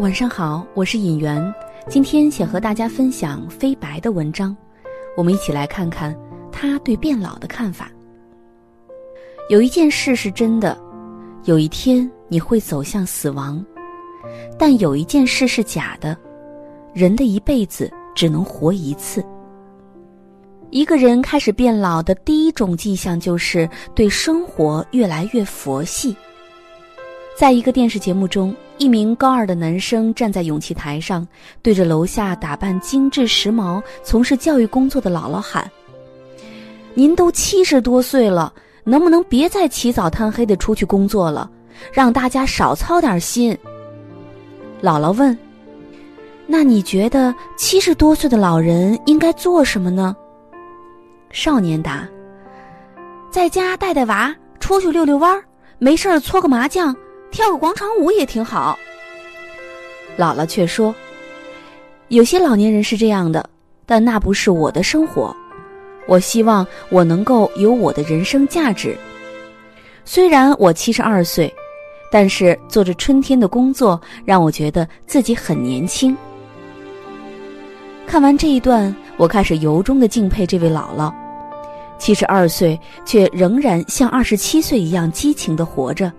晚上好，我是尹媛，今天想和大家分享飞白的文章，我们一起来看看他对变老的看法。有一件事是真的，有一天你会走向死亡，但有一件事是假的，人的一辈子只能活一次。一个人开始变老的第一种迹象就是对生活越来越佛系。在一个电视节目中。一名高二的男生站在勇气台上，对着楼下打扮精致时髦、从事教育工作的姥姥喊：“您都七十多岁了，能不能别再起早贪黑的出去工作了，让大家少操点心？”姥姥问：“那你觉得七十多岁的老人应该做什么呢？”少年答：“在家带带娃，出去遛遛弯儿，没事儿搓个麻将。”跳个广场舞也挺好。姥姥却说：“有些老年人是这样的，但那不是我的生活。我希望我能够有我的人生价值。虽然我七十二岁，但是做着春天的工作，让我觉得自己很年轻。”看完这一段，我开始由衷的敬佩这位姥姥，七十二岁却仍然像二十七岁一样激情的活着。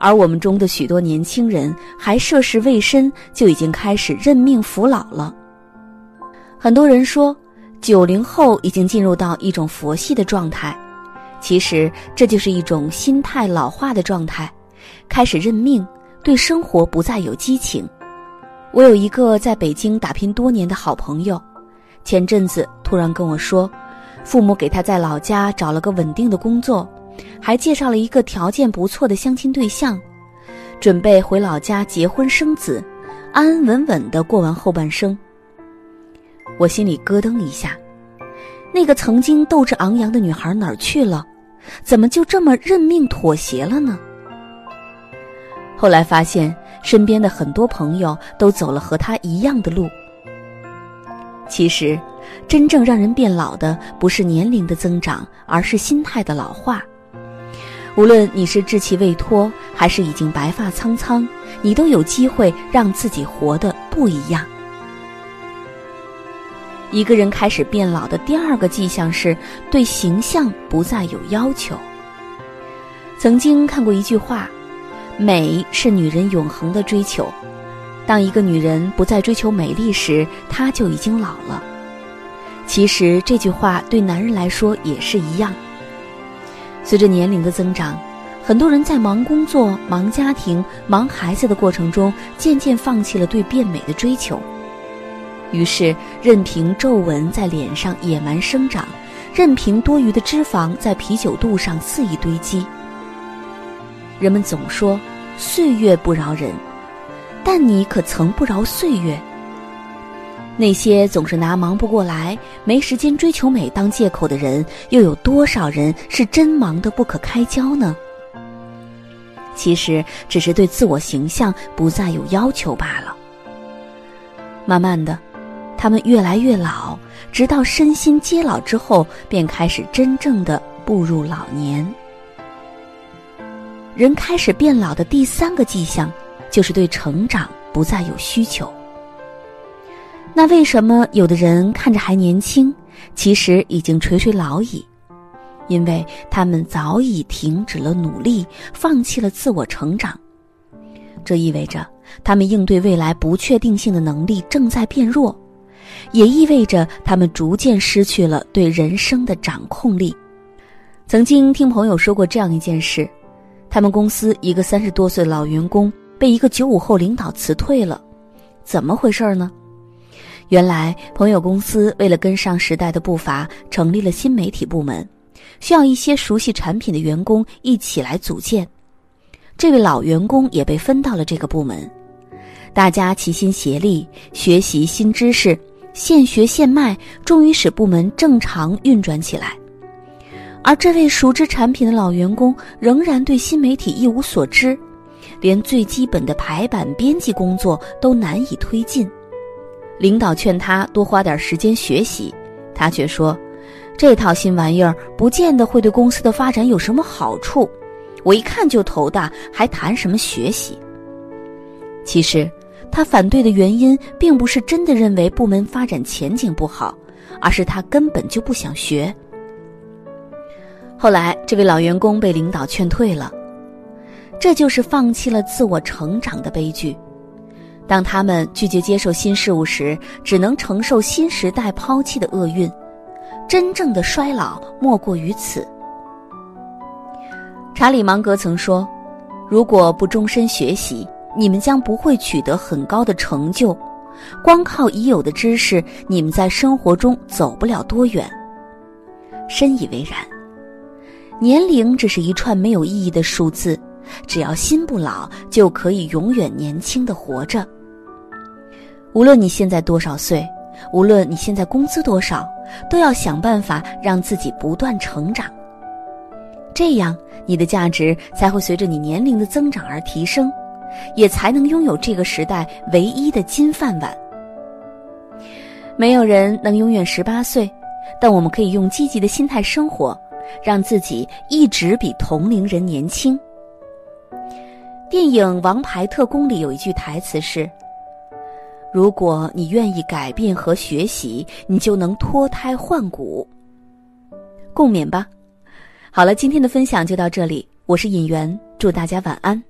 而我们中的许多年轻人还涉世未深，就已经开始认命服老了。很多人说，九零后已经进入到一种佛系的状态，其实这就是一种心态老化的状态，开始认命，对生活不再有激情。我有一个在北京打拼多年的好朋友，前阵子突然跟我说，父母给他在老家找了个稳定的工作。还介绍了一个条件不错的相亲对象，准备回老家结婚生子，安安稳稳的过完后半生。我心里咯噔一下，那个曾经斗志昂扬的女孩哪儿去了？怎么就这么认命妥协了呢？后来发现，身边的很多朋友都走了和她一样的路。其实，真正让人变老的不是年龄的增长，而是心态的老化。无论你是稚气未脱，还是已经白发苍苍，你都有机会让自己活得不一样。一个人开始变老的第二个迹象是对形象不再有要求。曾经看过一句话：“美是女人永恒的追求。当一个女人不再追求美丽时，她就已经老了。”其实这句话对男人来说也是一样。随着年龄的增长，很多人在忙工作、忙家庭、忙孩子的过程中，渐渐放弃了对变美的追求，于是任凭皱纹在脸上野蛮生长，任凭多余的脂肪在啤酒肚上肆意堆积。人们总说岁月不饶人，但你可曾不饶岁月？那些总是拿忙不过来、没时间追求美当借口的人，又有多少人是真忙得不可开交呢？其实只是对自我形象不再有要求罢了。慢慢的，他们越来越老，直到身心皆老之后，便开始真正的步入老年。人开始变老的第三个迹象，就是对成长不再有需求。那为什么有的人看着还年轻，其实已经垂垂老矣？因为他们早已停止了努力，放弃了自我成长。这意味着他们应对未来不确定性的能力正在变弱，也意味着他们逐渐失去了对人生的掌控力。曾经听朋友说过这样一件事：他们公司一个三十多岁老员工被一个九五后领导辞退了，怎么回事呢？原来，朋友公司为了跟上时代的步伐，成立了新媒体部门，需要一些熟悉产品的员工一起来组建。这位老员工也被分到了这个部门，大家齐心协力学习新知识，现学现卖，终于使部门正常运转起来。而这位熟知产品的老员工仍然对新媒体一无所知，连最基本的排版编辑工作都难以推进。领导劝他多花点时间学习，他却说：“这套新玩意儿不见得会对公司的发展有什么好处，我一看就头大，还谈什么学习？”其实，他反对的原因并不是真的认为部门发展前景不好，而是他根本就不想学。后来，这位老员工被领导劝退了，这就是放弃了自我成长的悲剧。当他们拒绝接受新事物时，只能承受新时代抛弃的厄运。真正的衰老莫过于此。查理芒格曾说：“如果不终身学习，你们将不会取得很高的成就。光靠已有的知识，你们在生活中走不了多远。”深以为然。年龄只是一串没有意义的数字，只要心不老，就可以永远年轻的活着。无论你现在多少岁，无论你现在工资多少，都要想办法让自己不断成长。这样，你的价值才会随着你年龄的增长而提升，也才能拥有这个时代唯一的金饭碗。没有人能永远十八岁，但我们可以用积极的心态生活，让自己一直比同龄人年轻。电影《王牌特工》里有一句台词是。如果你愿意改变和学习，你就能脱胎换骨。共勉吧。好了，今天的分享就到这里，我是尹媛，祝大家晚安。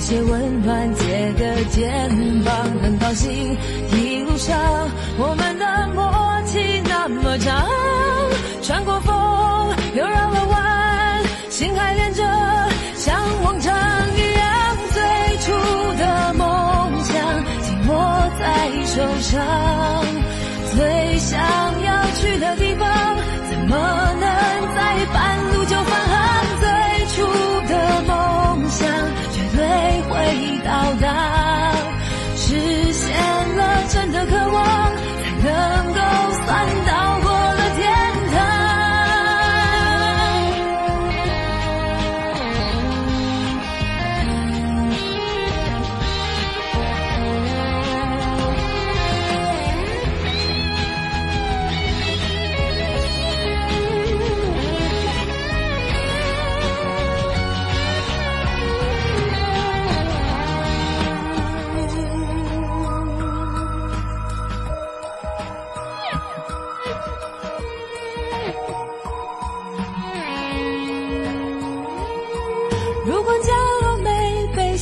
些温暖，借个肩膀，很高兴一路上我们的默契那么长。穿过风，又绕了弯，心还连着，像往常一样。最初的梦想紧握在手上，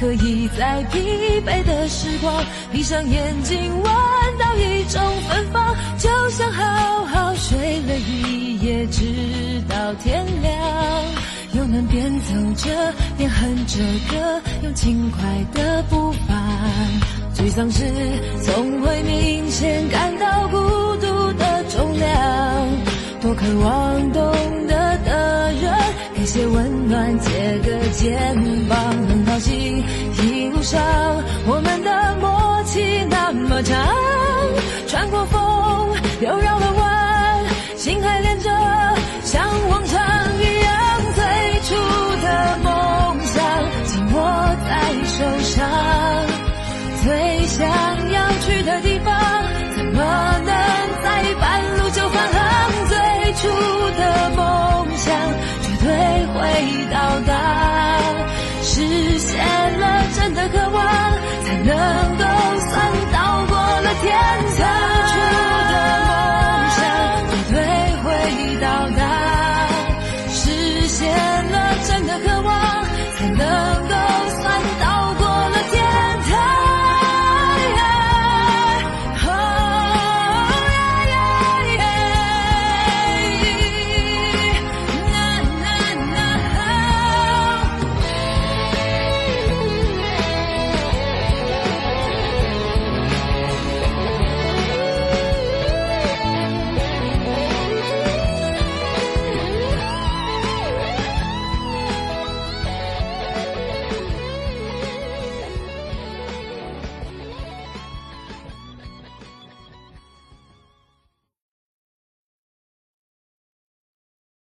可以在疲惫的时光，闭上眼睛闻到一种芬芳，就像好好睡了一夜，直到天亮，又能边走着边哼着歌，用轻快的步伐。沮丧时总会明显感到孤独的重量，多渴望懂得的人。给些温暖，借个肩膀